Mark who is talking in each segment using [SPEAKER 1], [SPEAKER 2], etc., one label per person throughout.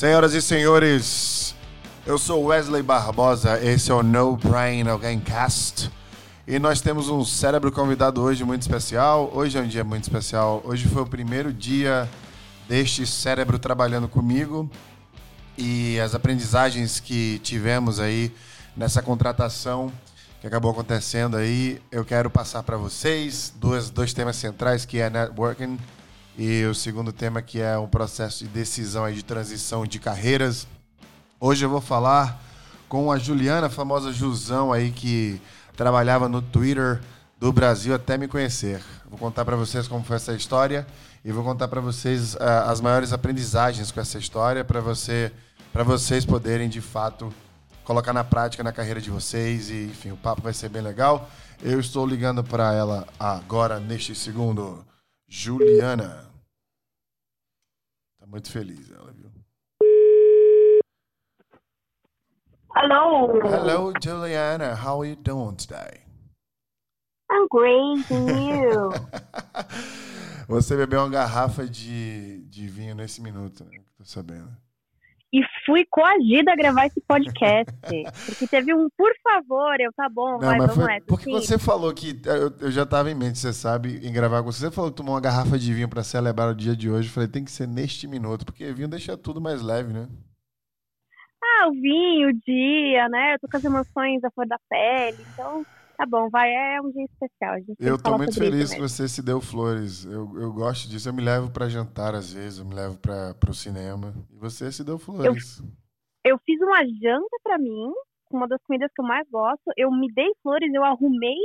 [SPEAKER 1] Senhoras e senhores, eu sou Wesley Barbosa, esse é o No Brain Alguém Cast. E nós temos um cérebro convidado hoje muito especial. Hoje é um dia muito especial. Hoje foi o primeiro dia deste cérebro trabalhando comigo. E as aprendizagens que tivemos aí nessa contratação que acabou acontecendo aí, eu quero passar para vocês dois, dois temas centrais que é networking e o segundo tema que é um processo de decisão aí de transição de carreiras. Hoje eu vou falar com a Juliana, a famosa Jusão aí que trabalhava no Twitter do Brasil até me conhecer. Vou contar para vocês como foi essa história e vou contar para vocês uh, as maiores aprendizagens com essa história para você para vocês poderem de fato colocar na prática na carreira de vocês e enfim, o papo vai ser bem legal. Eu estou ligando para ela agora neste segundo, Juliana. Tá muito feliz ela, viu?
[SPEAKER 2] Hello.
[SPEAKER 1] Hello, Juliana. How are you doing today?
[SPEAKER 2] I'm great, and you?
[SPEAKER 1] Você bebeu uma garrafa de, de vinho nesse minuto, né? Tô sabendo
[SPEAKER 2] e fui coagida a gravar esse podcast. porque teve um, por favor, eu, tá bom, Não, vai, vamos foi,
[SPEAKER 1] nessa. Porque você falou que, eu, eu já estava em mente, você sabe, em gravar com você. Você falou que tomou uma garrafa de vinho para celebrar o dia de hoje. Eu falei, tem que ser neste minuto, porque vinho deixa tudo mais leve, né?
[SPEAKER 2] Ah, o vinho, o dia, né? Eu tô com as emoções à flor da pele, então Tá bom, vai, é um dia especial.
[SPEAKER 1] eu tô muito feliz que você se deu flores. Eu, eu gosto disso. Eu me levo para jantar às vezes, eu me levo para o cinema. E você se deu flores.
[SPEAKER 2] Eu, eu fiz uma janta para mim, uma das comidas que eu mais gosto. Eu me dei flores, eu arrumei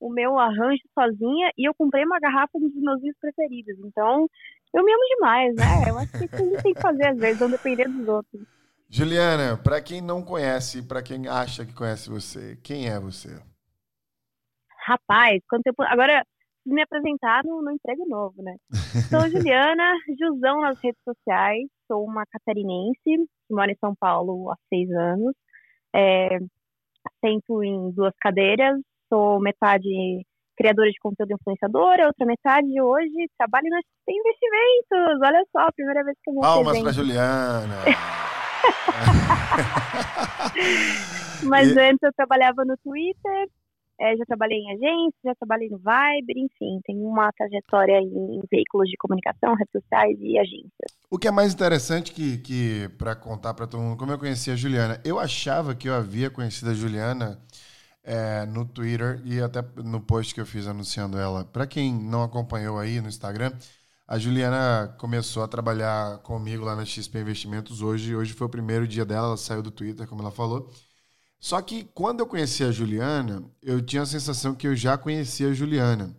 [SPEAKER 2] o meu arranjo sozinha e eu comprei uma garrafa dos meus vinhos preferidos. Então, eu me amo demais, né? Eu acho que isso a gente tem que fazer às vezes, não depender dos outros.
[SPEAKER 1] Juliana, para quem não conhece, para quem acha que conhece você, quem é você?
[SPEAKER 2] Rapaz, quanto tempo. Agora, me apresentar no, no emprego novo, né? Sou Juliana, Jusão nas redes sociais, sou uma catarinense, que mora em São Paulo há seis anos. É, sento em duas cadeiras, sou metade criadora de conteúdo influenciadora, outra metade hoje trabalho na XP Investimentos. Olha só, primeira vez que eu vou
[SPEAKER 1] Palmas para Juliana.
[SPEAKER 2] Mas e... antes eu trabalhava no Twitter, é, já trabalhei em agência, já trabalhei no Viber, enfim, tenho uma trajetória em veículos de comunicação, redes sociais e agências.
[SPEAKER 1] O que é mais interessante que, que para contar para todo mundo, como eu conheci a Juliana, eu achava que eu havia conhecido a Juliana é, no Twitter e até no post que eu fiz anunciando ela. Para quem não acompanhou aí no Instagram, a Juliana começou a trabalhar comigo lá na XP Investimentos hoje. Hoje foi o primeiro dia dela, ela saiu do Twitter, como ela falou. Só que quando eu conheci a Juliana, eu tinha a sensação que eu já conhecia a Juliana.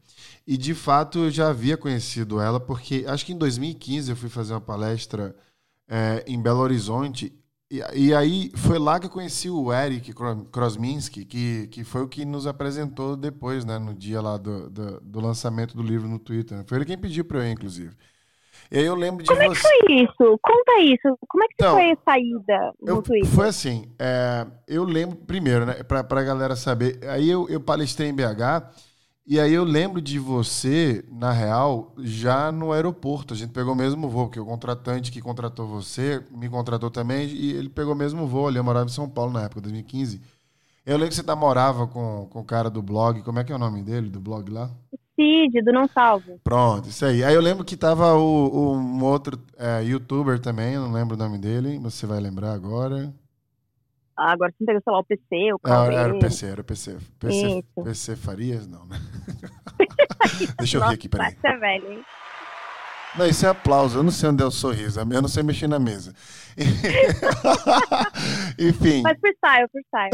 [SPEAKER 1] E de fato eu já havia conhecido ela, porque acho que em 2015 eu fui fazer uma palestra é, em Belo Horizonte. E, e, aí foi lá que eu conheci o Eric Krosminski, que, que foi o que nos apresentou depois, né, no dia lá do, do, do lançamento do livro no Twitter. Foi ele quem pediu para eu ir, inclusive. E aí eu lembro de
[SPEAKER 2] Como
[SPEAKER 1] você...
[SPEAKER 2] é que foi isso? Conta isso. Como é que então, foi a saída no
[SPEAKER 1] eu,
[SPEAKER 2] Twitter?
[SPEAKER 1] Foi assim, é, eu lembro primeiro, né, pra, pra galera saber, aí eu, eu palestrei em BH, e aí eu lembro de você, na real, já no aeroporto. A gente pegou o mesmo voo, porque o contratante que contratou você me contratou também, e ele pegou o mesmo voo ali. Eu morava em São Paulo na época, 2015. Eu lembro que você morava com, com o cara do blog, como é que é o nome dele, do blog lá?
[SPEAKER 2] Cid, do Não Salvo.
[SPEAKER 1] Pronto, isso aí. Aí eu lembro que tava o, o um outro é, youtuber também, não lembro o nome dele, você vai lembrar agora.
[SPEAKER 2] Ah, agora você pegou, sei lá, o PC, o
[SPEAKER 1] Cauê. Ah, era o PC, era o PC. PC, PC Farias, não, né? Deixa eu
[SPEAKER 2] Nossa,
[SPEAKER 1] ver aqui, peraí.
[SPEAKER 2] Você é velho, hein?
[SPEAKER 1] Não, isso é aplauso. Eu não sei onde é o sorriso. Eu não sei mexer na mesa. Enfim.
[SPEAKER 2] Mas freestyle, freestyle.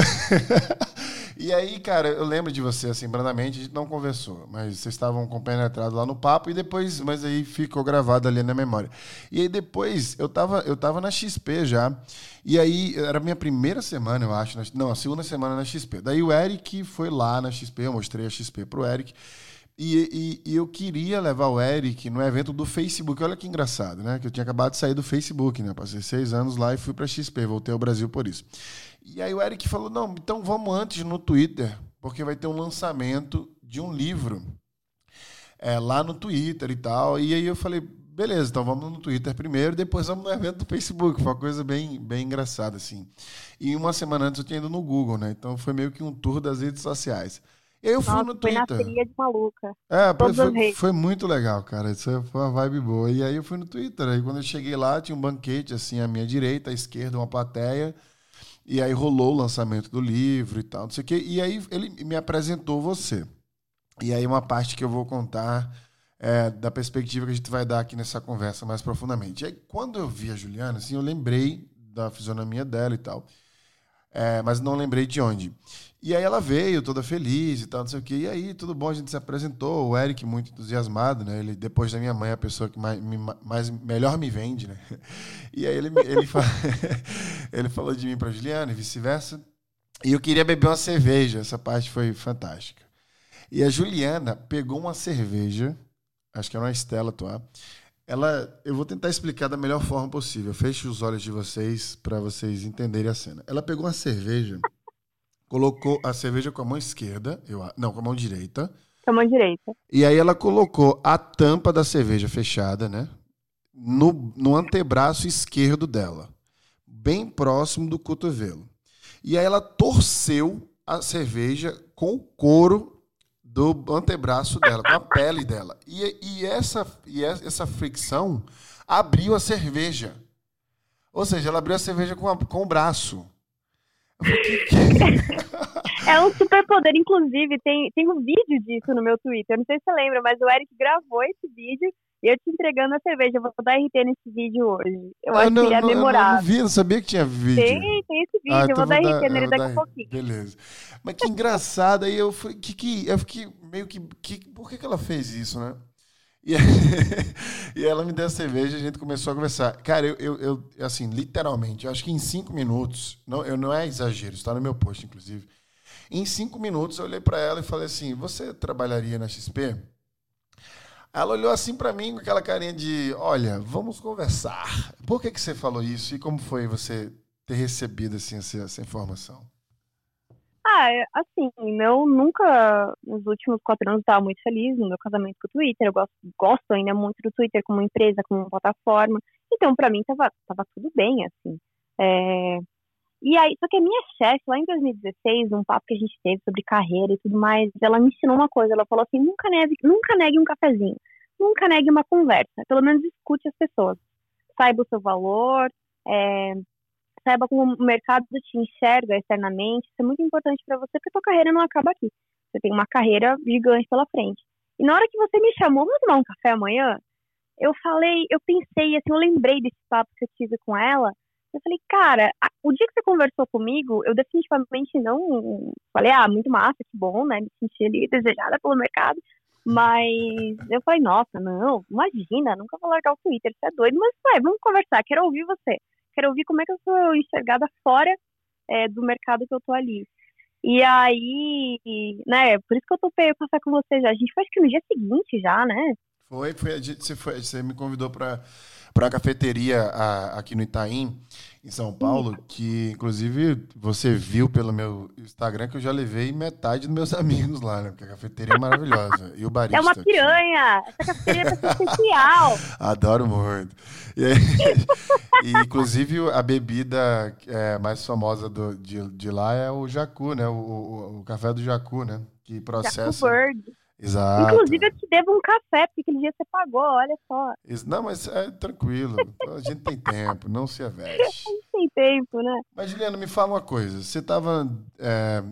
[SPEAKER 1] E aí, cara, eu lembro de você, assim, brandamente, a gente não conversou, mas vocês estavam compenetrados lá no papo e depois, mas aí ficou gravado ali na memória. E aí depois, eu tava, eu tava na XP já, e aí era a minha primeira semana, eu acho, não, a segunda semana na XP. Daí o Eric foi lá na XP, eu mostrei a XP pro Eric, e, e, e, eu queria levar o Eric no evento do Facebook. Olha que engraçado, né? Que eu tinha acabado de sair do Facebook, né? Passei seis anos lá e fui para XP, voltei ao Brasil por isso. E aí o Eric falou: não, então vamos antes no Twitter, porque vai ter um lançamento de um livro é, lá no Twitter e tal. E aí eu falei, beleza, então vamos no Twitter primeiro, depois vamos no evento do Facebook. Foi uma coisa bem, bem engraçada, assim. E uma semana antes eu tinha ido no Google, né? Então foi meio que um tour das redes sociais. E aí eu fui
[SPEAKER 2] Nossa,
[SPEAKER 1] no
[SPEAKER 2] foi na
[SPEAKER 1] Twitter.
[SPEAKER 2] de maluca.
[SPEAKER 1] É, foi, foi muito legal, cara. Isso foi uma vibe boa. E aí eu fui no Twitter. Aí quando eu cheguei lá, tinha um banquete assim à minha direita, à esquerda, uma plateia. E aí rolou o lançamento do livro e tal, não sei o quê. E aí ele me apresentou você. E aí uma parte que eu vou contar é, da perspectiva que a gente vai dar aqui nessa conversa mais profundamente. E aí quando eu vi a Juliana, assim, eu lembrei da fisionomia dela e tal. É, mas não lembrei de onde. E aí ela veio toda feliz e tal, não sei o quê. E aí, tudo bom, a gente se apresentou. O Eric muito entusiasmado, né? Ele, depois da minha mãe, é a pessoa que mais, me- mais melhor me vende, né? E aí ele, ele, ele falou de mim para Juliana e vice-versa. E eu queria beber uma cerveja. Essa parte foi fantástica. E a Juliana pegou uma cerveja, acho que era uma Stella Atuar. Ela, eu vou tentar explicar da melhor forma possível. Feche os olhos de vocês para vocês entenderem a cena. Ela pegou uma cerveja, colocou a cerveja com a mão esquerda, eu, não, com a mão direita,
[SPEAKER 2] Com a mão direita.
[SPEAKER 1] e aí ela colocou a tampa da cerveja fechada, né? No, no antebraço esquerdo dela, bem próximo do cotovelo. E aí ela torceu a cerveja com o couro do antebraço dela, com a pele dela. E, e, essa, e essa fricção abriu a cerveja. Ou seja, ela abriu a cerveja com, a- com o braço.
[SPEAKER 2] É um superpoder, inclusive, tem, tem um vídeo disso no meu Twitter. Não sei se você lembra, mas o Eric gravou esse vídeo eu te entregando a cerveja. Eu vou dar RT nesse vídeo hoje. Eu acho
[SPEAKER 1] não,
[SPEAKER 2] que ele é
[SPEAKER 1] não- eu não
[SPEAKER 2] memorável.
[SPEAKER 1] vi, não sabia que tinha vídeo.
[SPEAKER 2] Tem, tem esse vídeo.
[SPEAKER 1] Ah,
[SPEAKER 2] eu
[SPEAKER 1] então
[SPEAKER 2] vou dar
[SPEAKER 1] vou
[SPEAKER 2] RT
[SPEAKER 1] dar-
[SPEAKER 2] nele
[SPEAKER 1] eu vou
[SPEAKER 2] daqui a
[SPEAKER 1] dar-
[SPEAKER 2] pouquinho.
[SPEAKER 1] Beleza. Mas que engraçado. Aí eu falei, que, que, eu fiquei meio que, que. Por que, que ela fez isso, né? E, aí- e ela me deu a cerveja e a gente começou a conversar. Cara, eu, eu, eu, assim, literalmente, eu acho que em cinco minutos, não, eu, não é exagero, está no meu post, inclusive. Em cinco minutos eu olhei para ela e falei assim: Você trabalharia na XP? Ela olhou assim para mim com aquela carinha de: Olha, vamos conversar. Por que, que você falou isso e como foi você ter recebido assim, essa, essa informação?
[SPEAKER 2] Ah, é, assim, eu nunca, nos últimos quatro anos, estava muito feliz no meu casamento com o Twitter. Eu gosto, gosto ainda muito do Twitter como empresa, como plataforma. Então, pra mim, tava, tava tudo bem, assim. É, E aí, só que a minha chefe, lá em 2016, num papo que a gente teve sobre carreira e tudo mais, ela me ensinou uma coisa. Ela falou assim: nunca negue, nunca negue um cafezinho, nunca negue uma conversa. Pelo menos escute as pessoas. Saiba o seu valor, é, saiba como o mercado te enxerga externamente. Isso é muito importante para você, porque a tua carreira não acaba aqui. Você tem uma carreira gigante pela frente. E na hora que você me chamou, vamos tomar um café amanhã? Eu falei, eu pensei, assim, eu lembrei desse papo que eu tive com ela. Eu falei, cara, o dia que você conversou comigo, eu definitivamente não. Falei, ah, muito massa, que bom, né? Me senti ali desejada pelo mercado. Mas eu falei, nossa, não, imagina, nunca vou largar o Twitter, você é doido. Mas, vai, vamos conversar, quero ouvir você. Quero ouvir como é que eu sou enxergada fora é, do mercado que eu tô ali. E aí, né, por isso que eu topei o café com você já. A gente foi acho que no dia seguinte já, né?
[SPEAKER 1] Foi, foi, a gente- você, foi, você me convidou para para a cafeteria a- aqui no Itaim, em São Paulo, que inclusive você viu pelo meu Instagram que eu já levei metade dos meus amigos lá, né? Porque a cafeteria é maravilhosa. E o barista.
[SPEAKER 2] É uma
[SPEAKER 1] aqui.
[SPEAKER 2] piranha! Essa cafeteria ser especial!
[SPEAKER 1] Adoro muito. E, e, inclusive a bebida é, mais famosa do- de, de lá é o jacu, né? O, o, o café do jacu, né? Que processa.
[SPEAKER 2] Bird.
[SPEAKER 1] Exato.
[SPEAKER 2] Inclusive, eu te devo um café, porque aquele dia você pagou, olha só.
[SPEAKER 1] Não, mas é tranquilo. A gente tem tempo, não se aveste.
[SPEAKER 2] Tem tempo, né?
[SPEAKER 1] Mas, Juliana, me fala uma coisa. Você estava.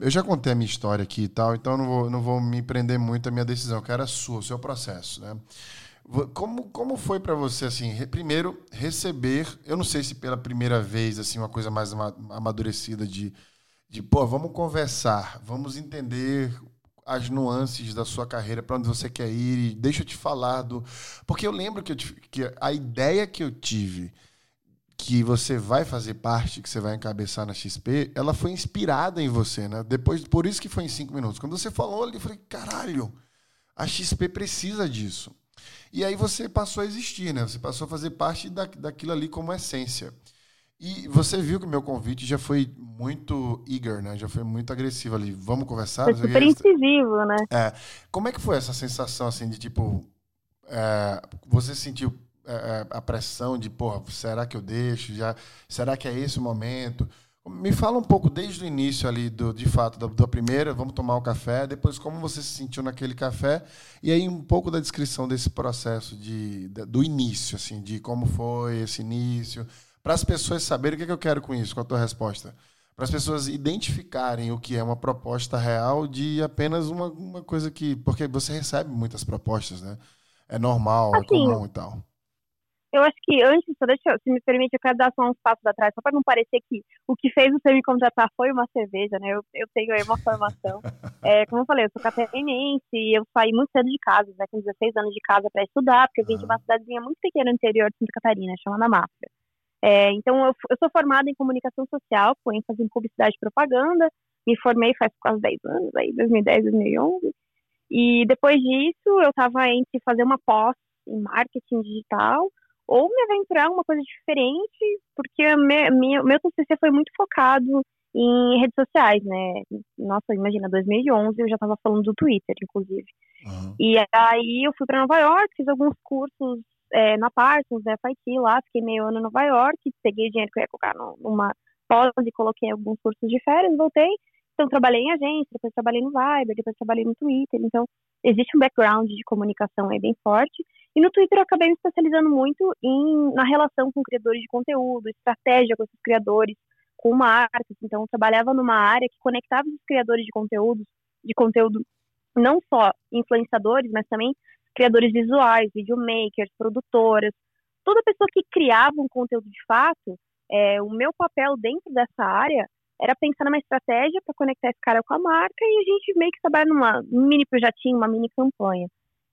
[SPEAKER 1] eu já contei a minha história aqui e tal, então não vou, não vou me prender muito à minha decisão, que era a sua, o seu processo, né? Como, como foi para você, assim, primeiro, receber, eu não sei se pela primeira vez, assim, uma coisa mais ama- amadurecida de, de pô, vamos conversar, vamos entender as nuances da sua carreira, para onde você quer ir, deixa eu te falar do... Porque eu lembro que, eu tive- que a ideia que eu tive que você vai fazer parte, que você vai encabeçar na XP, ela foi inspirada em você, né? Depois, por isso que foi em cinco minutos. Quando você falou ali, eu falei, caralho, a XP precisa disso. E aí você passou a existir, né? Você passou a fazer parte da, daquilo ali como essência. E você viu que o meu convite já foi muito eager, né? Já foi muito agressivo ali. Vamos conversar?
[SPEAKER 2] Foi super incisivo, né?
[SPEAKER 1] É. Como é que foi essa sensação, assim, de tipo... É, você sentiu é, é, a pressão de, porra, será que eu deixo? Já, será que é esse o momento? Me fala um pouco desde o início ali, do, de fato, da, da, primeira, vamos tomar o um café, depois como você se sentiu naquele café, e aí um pouco da descrição desse processo de, de do início, assim, de como foi esse início, para as pessoas saberem o que, é que eu quero com isso, com a tua resposta. Para as pessoas identificarem o que é uma proposta real de apenas uma, uma coisa que. Porque você recebe muitas propostas, né? É normal, é assim, é comum e tal.
[SPEAKER 2] Eu acho que antes, só deixa, se me permite, eu quero dar só uns passos atrás, só para não parecer que o que fez você me contratar foi uma cerveja, né? Eu, eu tenho aí uma formação. É, como eu falei, eu sou catarinense e eu saí muito cedo de casa, né? Com 16 anos de casa para estudar, porque eu vim de uma cidadezinha muito pequena no interior de Santa Catarina, chamada Máfia. É, então, eu, eu, sou formada em comunicação social, com ênfase em publicidade e propaganda. Me formei faz quase 10 anos, aí, 2010, 2011. E depois disso, eu estava entre fazer uma pós em marketing digital ou me aventurar em uma coisa diferente, porque meu, meu TCC foi muito focado em redes sociais, né? Nossa, imagina, 2011 eu já estava falando do Twitter, inclusive. Uhum. E aí eu fui para Nova York, fiz alguns cursos é, na Parsons, da FIT lá, fiquei meio ano em Nova York, peguei dinheiro que eu ia colocar numa pós e coloquei alguns cursos de férias, voltei. Então, trabalhei em agência, depois trabalhei no Viber, depois trabalhei no Twitter. Então, existe um background de comunicação aí bem forte. E no Twitter eu acabei me especializando muito em, na relação com criadores de conteúdo, estratégia com esses criadores, com marcas. Então, eu trabalhava numa área que conectava os criadores de conteúdo, de conteúdo não só influenciadores, mas também criadores visuais, videomakers, produtoras, toda pessoa que criava um conteúdo de fato, é, o meu papel dentro dessa área era pensar numa estratégia para conectar esse cara com a marca e a gente meio que trabalhar numa um mini projetinho, uma mini campanha.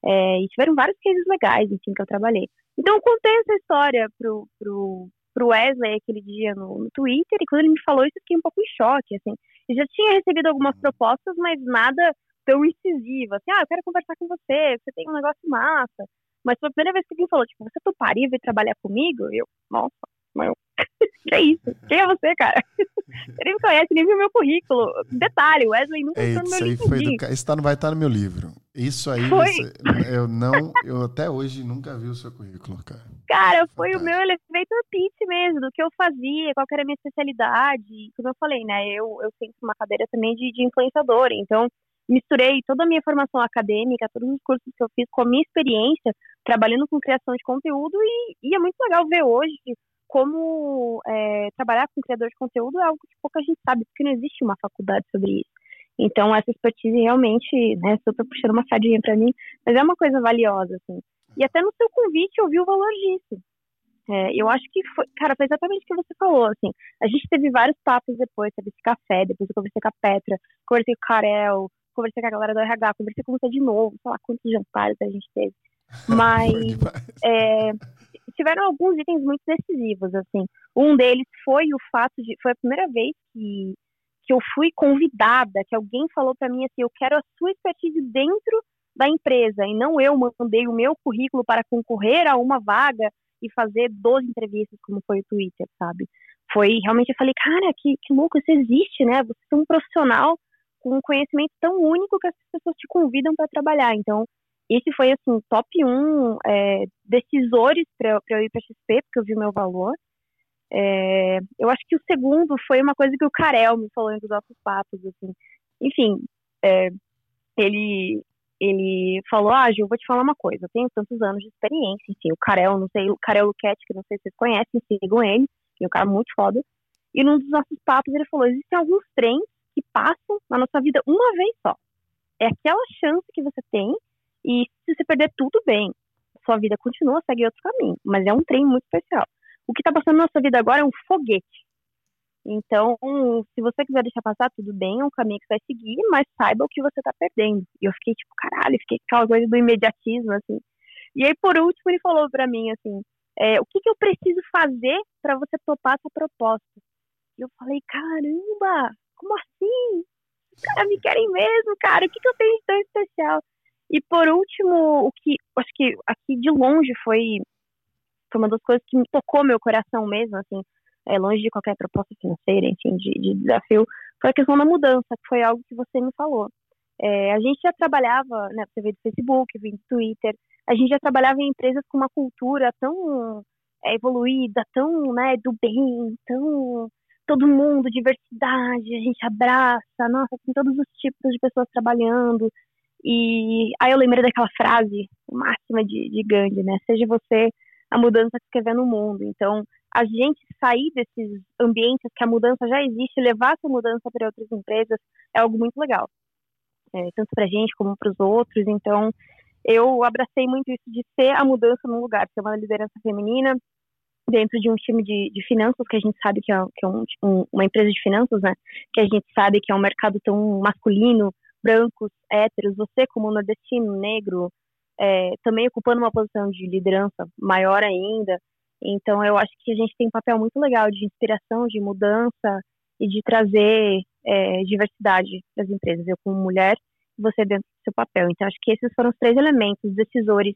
[SPEAKER 2] É, e tiveram vários cases legais, enfim, que eu trabalhei. Então eu contei essa história pro, pro, pro Wesley aquele dia no, no Twitter, e quando ele me falou isso, eu fiquei um pouco em choque, assim. Eu já tinha recebido algumas propostas, mas nada tão incisiva, assim, ah, eu quero conversar com você, você tem um negócio massa. Mas foi a primeira vez que alguém falou, tipo, você toparia vir trabalhar comigo? Eu, nossa, meu, que é isso? Quem é você, cara? Você nem me conhece, nem viu meu currículo. Detalhe, Wesley nunca entrou no meu.
[SPEAKER 1] Foi do... Isso tá, vai estar tá no meu livro. Isso aí, você... eu não, eu até hoje nunca vi o seu currículo, cara.
[SPEAKER 2] Cara, foi Fantástico. o meu elevator pitch mesmo, do que eu fazia, qual era a minha especialidade. Como eu falei, né, eu, eu tenho uma cadeira também de, de influenciadora, então misturei toda a minha formação acadêmica, todos os cursos que eu fiz com a minha experiência trabalhando com criação de conteúdo e, e é muito legal ver hoje como é, trabalhar com criador de conteúdo é algo que pouca gente sabe, porque não existe uma faculdade sobre isso. Então, essa expertise realmente, né, super puxando uma sardinha para mim, mas é uma coisa valiosa, assim. E até no seu convite eu vi o valor disso. É, eu acho que foi, cara, foi exatamente o que você falou, assim. A gente teve vários papos depois, teve esse café, depois eu conversei com a Petra, conversei com o Karel, conversei com a galera do RH, conversei com você de novo, sei lá quantos jantares a gente teve. Mas é, tiveram alguns itens muito decisivos, assim. Um deles foi o fato de, foi a primeira vez que, que eu fui convidada, que alguém falou para mim assim, eu quero a sua expertise dentro da empresa, e não eu mandei o meu currículo para concorrer a uma vaga e fazer 12 entrevistas, como foi o Twitter, sabe? Foi, realmente, eu falei, cara, que, que louco, isso existe, né? Você é um profissional com um conhecimento tão único que as pessoas te convidam para trabalhar. Então, esse foi, assim, top 1 é, decisores para eu ir para XP, porque eu vi o meu valor. É, eu acho que o segundo foi uma coisa que o Karel me falou entre os nossos papos, assim. Enfim, é, ele, ele falou, ah, Gil, vou te falar uma coisa, eu tenho tantos anos de experiência, enfim, o Karel, não sei, o Karel Luquete, que não sei se vocês conhecem, sigam ele, é um cara muito foda. E num dos nossos papos ele falou, existem alguns trens que passam na nossa vida uma vez só. É aquela chance que você tem e se você perder tudo bem, sua vida continua, segue outro caminho, mas é um trem muito especial. O que está passando na nossa vida agora é um foguete. Então, se você quiser deixar passar, tudo bem, é um caminho que você vai seguir, mas saiba o que você está perdendo. E eu fiquei tipo, caralho, fiquei com aquela coisa do imediatismo, assim. E aí, por último, ele falou para mim, assim, é, o que, que eu preciso fazer para você topar essa proposta? E eu falei, caramba, como assim? Os caras me querem mesmo, cara, o que, que eu tenho de tão especial? E por último, o que acho que aqui de longe foi, foi uma das coisas que me tocou meu coração mesmo, assim, é, longe de qualquer proposta financeira, enfim, de, de, desafio, foi a questão da mudança, que foi algo que você me falou. É, a gente já trabalhava, né, você veio do Facebook, veio do Twitter, a gente já trabalhava em empresas com uma cultura tão é, evoluída, tão, né, do bem, tão todo mundo, diversidade, a gente abraça, nossa, tem todos os tipos de pessoas trabalhando. E aí eu lembrei daquela frase máxima de, de Gandhi, né? Seja você a mudança que você vê no mundo. Então, a gente sair desses ambientes que a mudança já existe, levar essa mudança para outras empresas é algo muito legal. É, tanto para a gente como para os outros. Então, eu abracei muito isso de ser a mudança no lugar, ser uma liderança feminina dentro de um time de, de finanças, que a gente sabe que é, que é um, um, uma empresa de finanças, né? Que a gente sabe que é um mercado tão masculino, brancos, héteros. Você, como nordestino, negro, é, também ocupando uma posição de liderança maior ainda. Então, eu acho que a gente tem um papel muito legal de inspiração, de mudança e de trazer é, diversidade para as empresas. Eu, como mulher, você dentro do seu papel. Então, acho que esses foram os três elementos decisores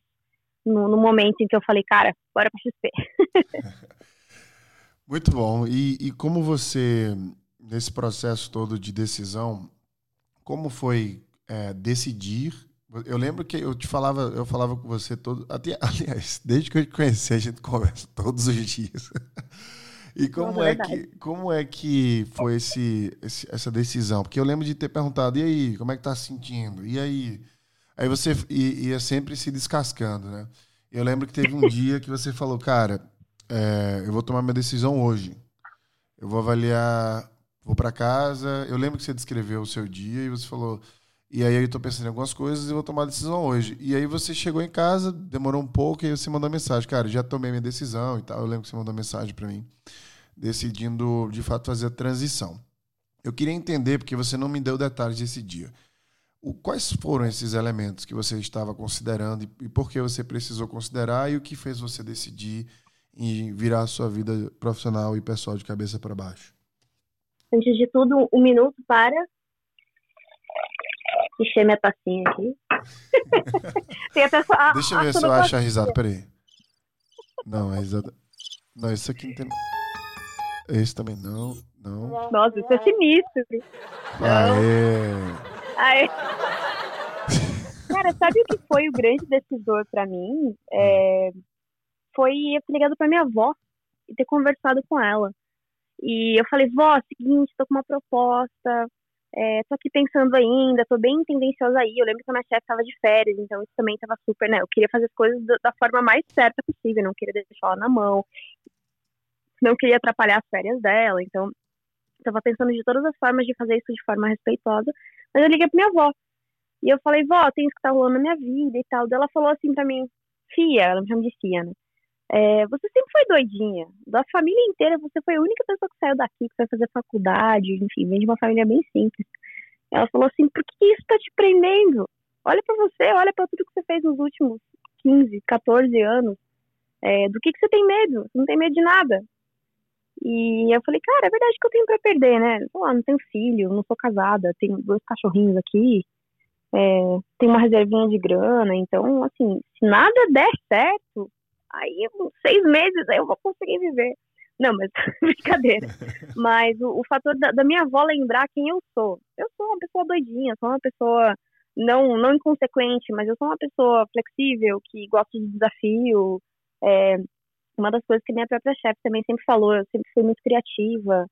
[SPEAKER 2] no, no momento em que eu falei, cara, bora para XP.
[SPEAKER 1] muito bom. E, e como você, nesse processo todo de decisão, como foi é, decidir eu lembro que eu te falava, eu falava com você todo, até, aliás, desde que eu te conheci, a gente conversa todos os dias. E como é, é que como é que foi esse, esse, essa decisão? Porque eu lembro de ter perguntado, e aí, como é que tá se sentindo? E aí? Aí você ia sempre se descascando, né? Eu lembro que teve um dia que você falou, cara, é, eu vou tomar minha decisão hoje. Eu vou avaliar, vou para casa. Eu lembro que você descreveu o seu dia e você falou, e aí eu estou pensando em algumas coisas e vou tomar a decisão hoje. E aí você chegou em casa, demorou um pouco, e aí você mandou mensagem. Cara, já tomei minha decisão e tal. Eu lembro que você mandou mensagem para mim, decidindo de fato fazer a transição. Eu queria entender, porque você não me deu detalhes desse dia. Quais foram esses elementos que você estava considerando e, por que você precisou considerar e o que fez você decidir em virar a sua vida profissional e pessoal de cabeça para baixo?
[SPEAKER 2] Antes de tudo, um minuto para encher minha tacinha aqui.
[SPEAKER 1] Tem até só, Deixa eu ver se eu acho a risada, peraí. Não, a risada. Não, isso aqui não tem. Esse também não. Não.
[SPEAKER 2] Nossa, isso é sinistro.
[SPEAKER 1] Aê.
[SPEAKER 2] Aê. Cara, sabe o que foi o grande decisor para mim? É... Foi eu ter ligado pra minha avó e ter conversado com ela. E eu falei, vó, seguinte, tô com uma proposta, é, tô aqui pensando ainda, tô bem tendenciosa aí. Eu lembro que a minha chefe estava de férias, então isso também estava super, né? Eu queria fazer as coisas da, forma mais certa possível, não queria deixar ela na mão, não queria atrapalhar as férias dela, então estava pensando de todas as formas de fazer isso de forma respeitosa. Mas eu liguei pra minha avó. E eu falei, vó, tem isso que tá rolando na minha vida e tal. Daí ela falou assim pra mim, Fia, ela me chama de Fia, né? É, você sempre foi doidinha. Da família inteira, você foi a única pessoa que saiu daqui, que foi fazer faculdade, enfim, vem de uma família bem simples. Ela falou assim: por que isso tá te prendendo? Olha para você, olha para tudo que você fez nos últimos 15, 14 anos. É, do que, que você tem medo? Você não tem medo de nada. E eu falei, cara, é verdade que eu tenho para perder, né? Pô, não tenho filho, não sou casada, tenho dois cachorrinhos aqui, é, tenho uma reservinha de grana, então, assim, se nada der certo, aí seis meses aí eu vou conseguir viver. Não, mas brincadeira. mas o, o fator da, da, minha avó lembrar quem eu sou. Eu sou uma pessoa doidinha, sou uma pessoa não, não inconsequente, mas eu sou uma pessoa flexível, que gosta de desafio. É, uma das coisas que minha própria chefe também sempre falou, eu sempre fui muito criativa.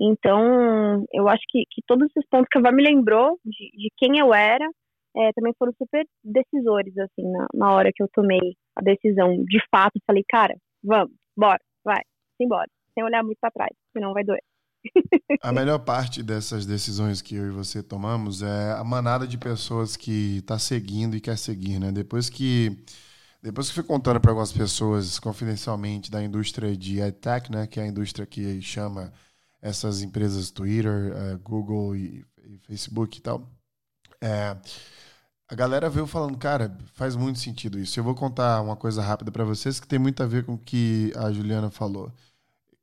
[SPEAKER 2] Então, eu acho que, que todos esses pontos que a avó me lembrou de, de quem eu era, é, também foram super decisores, assim, na, na hora que eu tomei a decisão. De fato, falei, cara, vamos, bora, vai, embora, sem olhar muito para trás, senão vai doer.
[SPEAKER 1] A melhor parte dessas decisões que eu e você tomamos é a manada de pessoas que está seguindo e quer seguir, né? Depois que depois que fui contando para algumas pessoas confidencialmente da indústria de EdTech, né, que é a indústria que chama essas empresas Twitter, uh, Google e, e, Facebook e tal, é, a galera veio falando, cara, faz muito sentido isso. Eu vou contar uma coisa rápida para vocês que tem muito a ver com o que a Juliana falou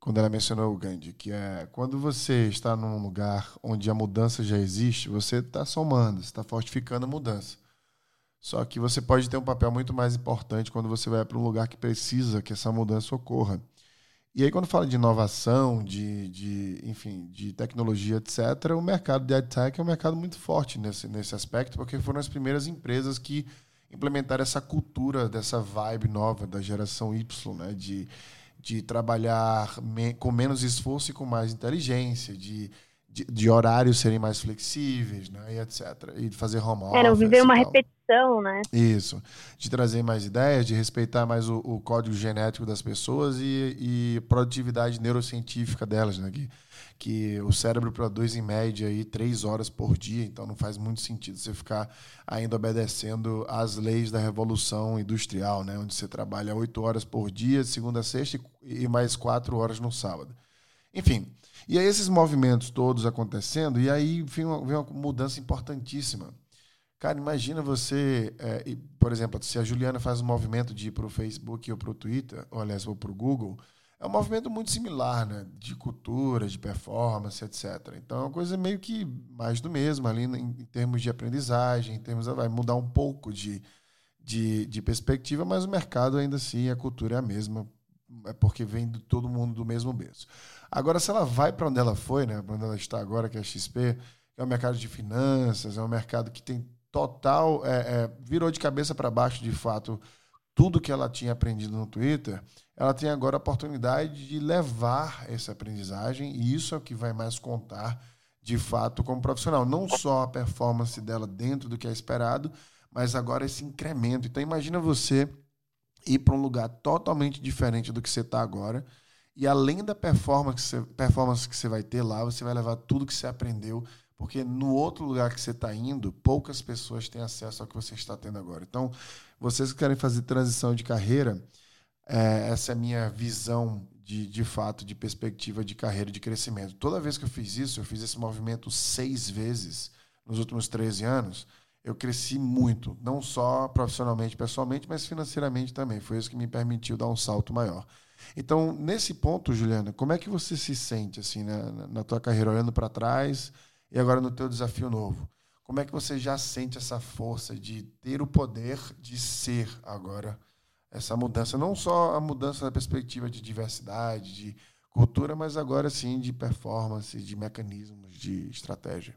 [SPEAKER 1] quando ela mencionou o Gandhi, que é quando você está num lugar onde a mudança já existe, você está somando, está fortificando a mudança. Só que você pode ter um papel muito mais importante quando você vai para um lugar que precisa que essa mudança ocorra. E aí, quando fala de inovação, de, de, enfim, de tecnologia, etc., o mercado de EdTech é um mercado muito forte nesse, nesse aspecto, porque foram as primeiras empresas que implementaram essa cultura, dessa vibe nova da geração Y, né? de, de trabalhar me, com menos esforço e com mais inteligência, de de, de, horários serem mais flexíveis, né, e etc. E de fazer home office.
[SPEAKER 2] É, não viver uma repetição, né?
[SPEAKER 1] Isso. De trazer mais ideias, de respeitar mais o, o código genético das pessoas e, e produtividade neurocientífica delas, né? Que, que o cérebro produz em média aí três horas por dia, então não faz muito sentido você ficar ainda obedecendo às leis da revolução industrial, né? Onde você trabalha oito horas por dia, segunda a sexta, e mais quatro horas no sábado. Enfim, e aí esses movimentos todos acontecendo, e aí vem uma, vem uma mudança importantíssima. Cara, imagina você, é, por exemplo, se a Juliana faz um movimento de ir para o Facebook ou para o Twitter, ou aliás, ou para o Google, é um movimento muito similar, né? De cultura, de performance, etc. Então é uma coisa meio que mais do mesmo ali em, em termos de aprendizagem, em termos vai mudar um pouco de, de, de, perspectiva, mas o mercado ainda assim, a cultura é a mesma, é porque vem todo mundo do mesmo berço. Agora, se ela vai para onde ela foi, né, para onde ela está agora, que é a XP, é um mercado de finanças, é um mercado que tem total. É, é, virou de cabeça para baixo, de fato, tudo que ela tinha aprendido no Twitter. Ela tem agora a oportunidade de levar essa aprendizagem, e isso é o que vai mais contar, de fato, como profissional. Não só a performance dela dentro do que é esperado, mas agora esse incremento. Então, imagina você ir para um lugar totalmente diferente do que você está agora e além da performance performance que você vai ter lá, você vai levar tudo que você aprendeu, porque no outro lugar que você está indo, poucas pessoas têm acesso ao que você está tendo agora. Então, vocês que querem fazer transição de carreira, é, essa é a minha visão de, de fato, de perspectiva de carreira de crescimento. Toda vez que eu fiz isso, eu fiz esse movimento seis vezes nos últimos 13 anos, eu cresci muito, não só profissionalmente, pessoalmente, mas financeiramente também. Foi isso que me permitiu dar um salto maior. Então, nesse ponto, Juliana, como é que você se sente assim na, na tua carreira olhando para trás e agora no teu desafio novo? Como é que você já sente essa força de ter o poder de ser agora essa mudança, não só a mudança da perspectiva de diversidade, de cultura, mas agora sim de performance, de mecanismos, de estratégia?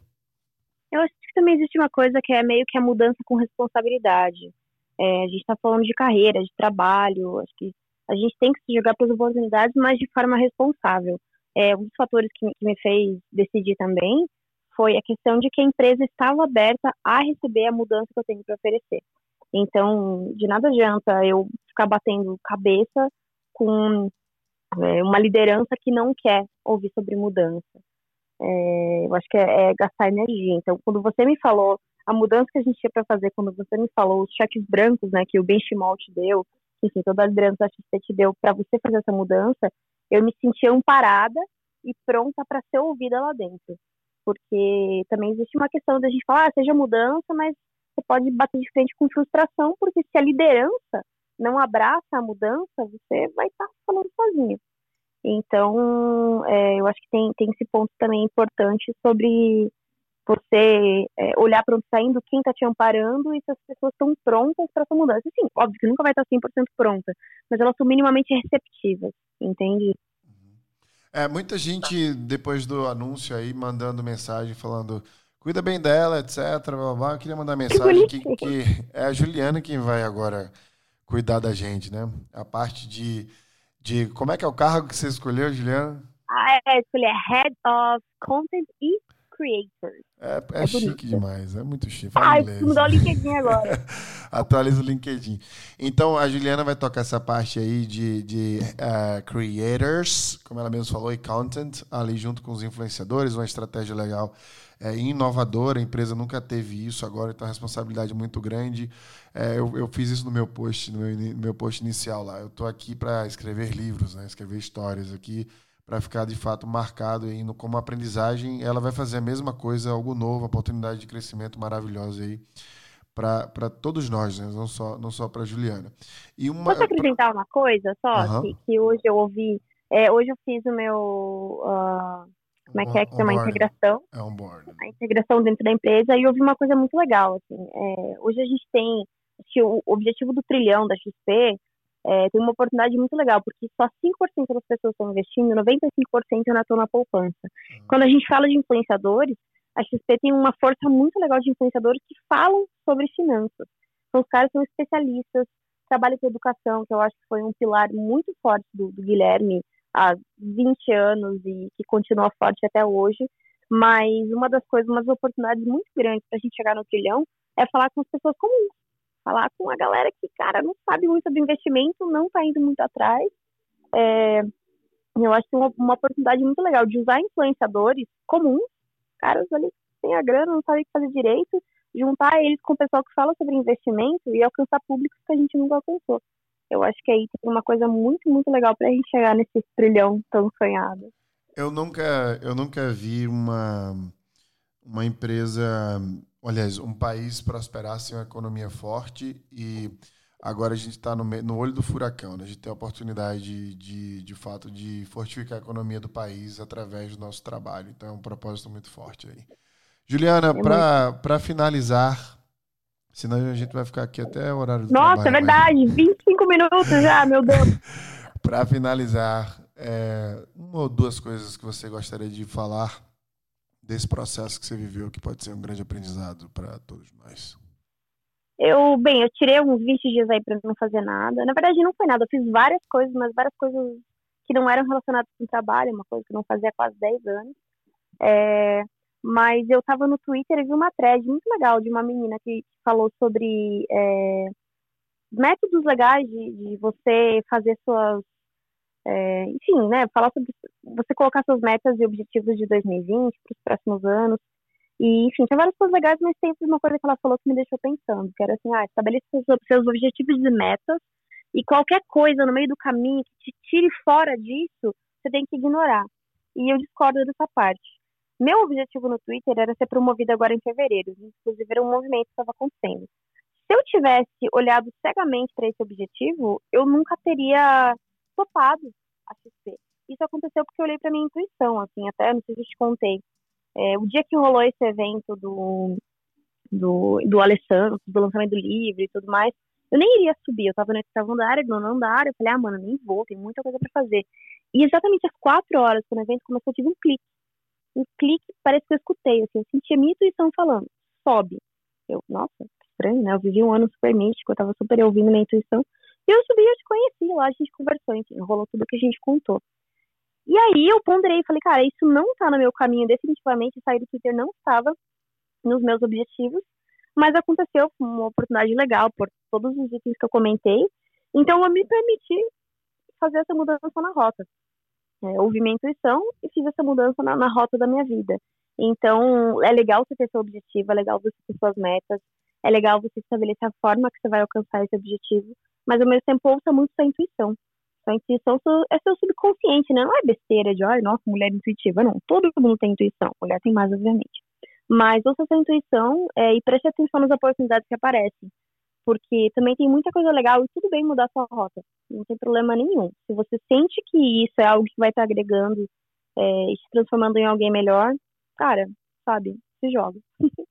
[SPEAKER 2] Também existe uma coisa que é meio que a mudança com responsabilidade. É, a gente está falando de carreira, de trabalho, acho que a gente tem que se jogar pelas oportunidades, mas de forma responsável. É, um dos fatores que, que me fez decidir também foi a questão de que a empresa estava aberta a receber a mudança que eu tenho para oferecer. Então, de nada adianta eu ficar batendo cabeça com é, uma liderança que não quer ouvir sobre mudança. É, eu acho que é, é, gastar energia. Então, quando você me falou a mudança que a gente tinha para fazer, quando você me falou os cheques brancos, né, que o Benchimol te deu, enfim, toda a liderança da XP te deu para você fazer essa mudança, eu me sentia amparada e pronta para ser ouvida lá dentro. Porque também existe uma questão da gente falar, ah, seja mudança, mas você pode bater de frente com frustração, porque se a liderança não abraça a mudança, você vai estar tá falando sozinho. Então, é, eu acho que tem, tem esse ponto também importante sobre você é, olhar para onde está indo, quem está te amparando e se as pessoas estão prontas para essa mudança. Sim, óbvio que nunca vai estar 100% pronta, mas elas são minimamente receptivas, entende?
[SPEAKER 1] É, muita gente, depois do anúncio aí, mandando mensagem falando cuida bem dela, etc. Blá, blá. Eu queria mandar mensagem que, que é a Juliana quem vai agora cuidar da gente, né? A parte de, de. Como é que é o cargo que você escolheu, Juliana?
[SPEAKER 2] Ah, é, escolhi Head of Content e Creators.
[SPEAKER 1] É, é, é chique demais, é muito chique.
[SPEAKER 2] Fala ah, mudar o LinkedIn agora.
[SPEAKER 1] Atualiza o LinkedIn. Então, a Juliana vai tocar essa parte aí de, de uh, creators, como ela mesmo falou, e content, ali junto com os influenciadores, uma estratégia legal é, inovadora. A empresa nunca teve isso agora, então a responsabilidade é muito grande. É, eu, eu, fiz isso no meu post, no meu, no meu post inicial lá. Eu estou aqui para escrever livros, né, escrever histórias aqui para ficar de fato marcado aí no, como aprendizagem. Ela vai fazer a mesma coisa, algo novo, oportunidade de crescimento maravilhosa aí para todos nós, né? não só, não só para Juliana.
[SPEAKER 2] E uma, Posso acrescentar uma coisa só? Uhum. Que, que, hoje eu ouvi. É, hoje eu fiz o meu. Uh, como é que é que chama? A integração.
[SPEAKER 1] É board.
[SPEAKER 2] A integração dentro da empresa e eu ouvi uma coisa muito legal. Assim, é, hoje a gente tem. que o objetivo do trilhão da XP é, tem uma oportunidade muito legal, porque só 5% das pessoas estão investindo, 95% ainda estão na poupança. Uhum. Quando a gente fala de influenciadores, a XP tem uma força muito legal de influenciadores que falam sobre finanças. Então, os caras são especialistas, trabalham com educação, que eu acho que foi um pilar muito forte do, do Guilherme há 20 anos e que continua forte até hoje. Mas uma das coisas, uma das oportunidades muito grandes para a gente chegar no trilhão é falar com as pessoas comuns. Falar com a galera que, cara, não sabe muito sobre investimento, não está indo muito atrás. É, eu acho que é uma, uma oportunidade muito legal de usar influenciadores comuns, caras ali têm a grana, não sabem o que fazer direito, juntar eles com o pessoal que fala sobre investimento e alcançar públicos que a gente nunca alcançou. Eu acho que aí tem uma coisa muito, muito legal para a gente chegar nesse trilhão tão sonhado.
[SPEAKER 1] Eu nunca, eu nunca vi uma, uma empresa, aliás, um país prosperar sem uma economia forte e agora a gente está no, no olho do furacão. Né? A gente tem a oportunidade, de, de, de fato, de fortificar a economia do país através do nosso trabalho. Então é um propósito muito forte aí. Juliana, é para finalizar, senão a gente vai ficar aqui até o horário do
[SPEAKER 2] Nossa,
[SPEAKER 1] trabalho,
[SPEAKER 2] é verdade, mas... 25 minutos já, meu Deus.
[SPEAKER 1] para finalizar, é, uma ou duas coisas que você gostaria de falar desse processo que você viveu, que pode ser um grande aprendizado para todos nós?
[SPEAKER 2] Eu, bem, eu tirei uns 20 dias aí para não fazer nada. Na verdade, não foi nada. Eu fiz várias coisas, mas várias coisas que não eram relacionadas com trabalho, uma coisa que eu não fazia há quase 10 anos. É, mas eu estava no Twitter e vi uma thread muito legal de uma menina que falou sobre é, métodos legais de, de você fazer suas é, enfim, né, falar sobre você colocar suas metas e objetivos de 2020 para os próximos anos. E, enfim, tem várias coisas legais, mas tem uma coisa que ela falou que me deixou pensando, que era assim, ah, estabeleça seus, seus objetivos e metas, e qualquer coisa no meio do caminho que te tire fora disso, você tem que ignorar. E eu discordo dessa parte. Meu objetivo no Twitter era ser promovido agora em fevereiro, inclusive era um movimento que estava acontecendo. Se eu tivesse olhado cegamente para esse objetivo, eu nunca teria topado a XP. Isso aconteceu porque eu olhei para minha intuição, assim, até não sei se eu te contei. É, o dia que rolou esse evento do, do, do Alessandro, do lançamento do livro e tudo mais, eu nem iria subir, eu tava no oitavo andar, no andar, eu falei, ah, mano, nem vou, tem muita coisa para fazer. E exatamente às quatro horas, quando o evento começou, eu tive um clique. Um clique, parece que eu escutei, assim, eu senti a minha intuição falando, sobe. Eu, nossa, estranho, né? Eu vivi um ano super místico, eu tava super ouvindo minha intuição. E eu subi, eu te conheci, lá a gente conversou, enfim, rolou tudo que a gente contou. E aí eu ponderei falei, cara, isso não tá no meu caminho, definitivamente sair do Twitter não estava nos meus objetivos, mas aconteceu uma oportunidade legal por todos os itens que eu comentei, então eu me permiti fazer essa mudança na rota. É, ouvi minha intuição e fiz essa mudança na, na rota da minha vida. Então, é legal você ter seu objetivo, é legal você ter suas metas, é legal você estabelecer a forma que você vai alcançar esse objetivo, mas ao mesmo tempo ouça muito sua intuição. Sua intuição é seu subconsciente, né? Não é besteira de, ai, nossa, mulher intuitiva. Não, todo mundo tem intuição. Mulher tem mais, obviamente. Mas ouça sua intuição é, e preste atenção nas oportunidades que aparecem. Porque também tem muita coisa legal e tudo bem mudar sua rota. Não tem problema nenhum. Se você sente que isso é algo que vai estar agregando é, e se transformando em alguém melhor, cara, sabe, se joga.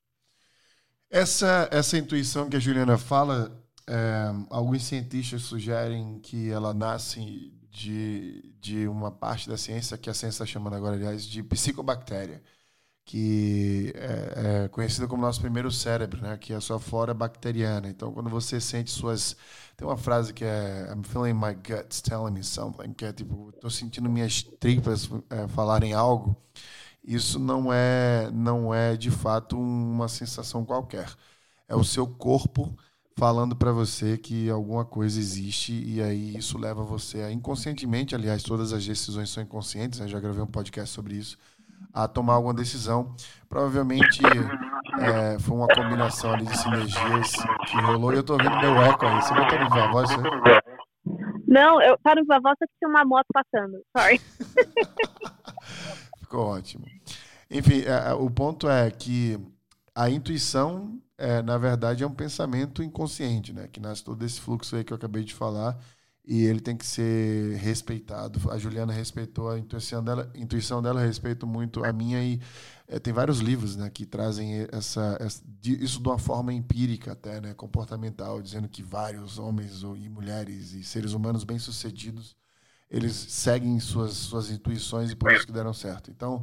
[SPEAKER 1] Essa, essa intuição que a Juliana fala é, alguns cientistas sugerem que ela nasce de, de uma parte da ciência que a ciência está chamando agora, aliás, de psicobactéria, que é, é conhecida como nosso primeiro cérebro, né? que é a sua flora bacteriana. Então, quando você sente suas... Tem uma frase que é I'm feeling my guts telling me something, que é tipo, estou sentindo minhas tripas é, falarem algo. Isso não é, não é, de fato, uma sensação qualquer. É o seu corpo falando para você que alguma coisa existe e aí isso leva você a inconscientemente, aliás, todas as decisões são inconscientes, né? já gravei um podcast sobre isso, a tomar alguma decisão. Provavelmente é, foi uma combinação ali de sinergias que rolou e eu tô ouvindo meu eco aí. Você botou no viva voz?
[SPEAKER 2] Não, eu tá no viva voz que tinha uma moto passando. Sorry.
[SPEAKER 1] Ficou ótimo. Enfim, é, é, o ponto é que a intuição é, na verdade, é um pensamento inconsciente, né? Que nasce todo esse fluxo aí que eu acabei de falar e ele tem que ser respeitado. A Juliana respeitou a intuição dela, intuição dela, respeito muito a minha e É, tem vários livros né, que trazem essa, essa, isso de uma forma empírica até, né, comportamental, dizendo que vários homens e mulheres e seres humanos bem-sucedidos, eles seguem suas, suas intuições e por isso que deram certo. Então,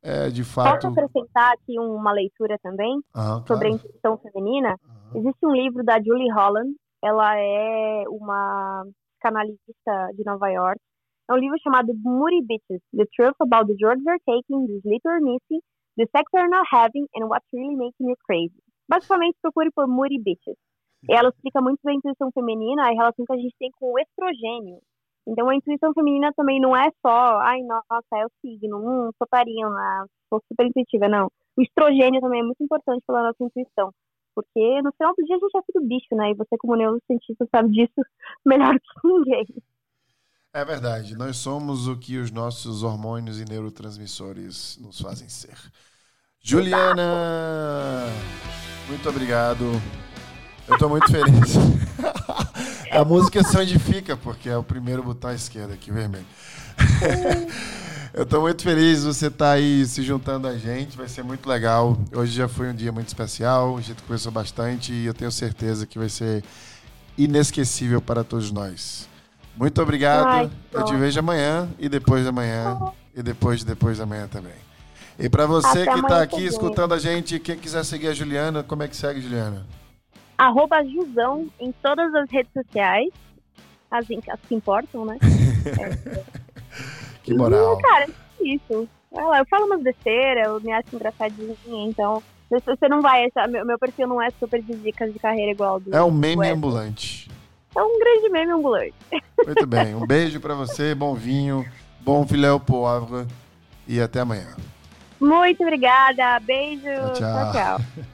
[SPEAKER 1] é, de fato...
[SPEAKER 2] Posso acrescentar aqui uma leitura também sobre claro. a intuição feminina? Existe um livro da Julie Holland, ela é uma canalista de Nova York, é um livro chamado Moody Bitches, The Truth About the Drugs You're Taking, the Sleep You're Missing, The Sex You're Not Having, and What's Really Making You Crazy. Basicamente, procure por Moody Bitches. E ela explica muito bem a intuição feminina, a relação que a gente tem com o estrogênio. Então, a intuição feminina também não é só, ai, nossa, é o signo, hum, sou tarinha, sou super intuitiva, não. O estrogênio também é muito importante pela nossa intuição. Porque no final do dia a gente é tudo bicho, né? E você, como neurocientista, sabe disso melhor que ninguém.
[SPEAKER 1] É verdade. Nós somos o que os nossos hormônios e neurotransmissores nos fazem ser. Juliana, muito obrigado. Eu estou muito feliz. A música sondifica, porque é o primeiro botão à esquerda aqui, vermelho. Eu estou muito feliz de você estar tá aí se juntando a gente, vai ser muito legal. Hoje já foi um dia muito especial, a gente conversou bastante e eu tenho certeza que vai ser inesquecível para todos nós. Muito obrigado. Ai, eu te vejo amanhã e depois de amanhã e depois de depois de amanhã também. E para você Até que está aqui também. escutando a gente, quem quiser seguir a Juliana, como é que segue, Juliana?
[SPEAKER 2] Arroba Jusão em todas as redes sociais. As, as que importam, né?
[SPEAKER 1] é. Que moral.
[SPEAKER 2] E, cara, é isso. Eu falo umas besteiras, eu me acho engraçadinha, então. Você não vai achar. Meu, perfil não é super de dicas de carreira igual do.
[SPEAKER 1] É um meme ambulante.
[SPEAKER 2] É um grande meme ambulante.
[SPEAKER 1] Muito bem. Um beijo para você, bom vinho, bom filé au poivre e até amanhã.
[SPEAKER 2] Muito obrigada. Beijo. tchau. tchau. tchau.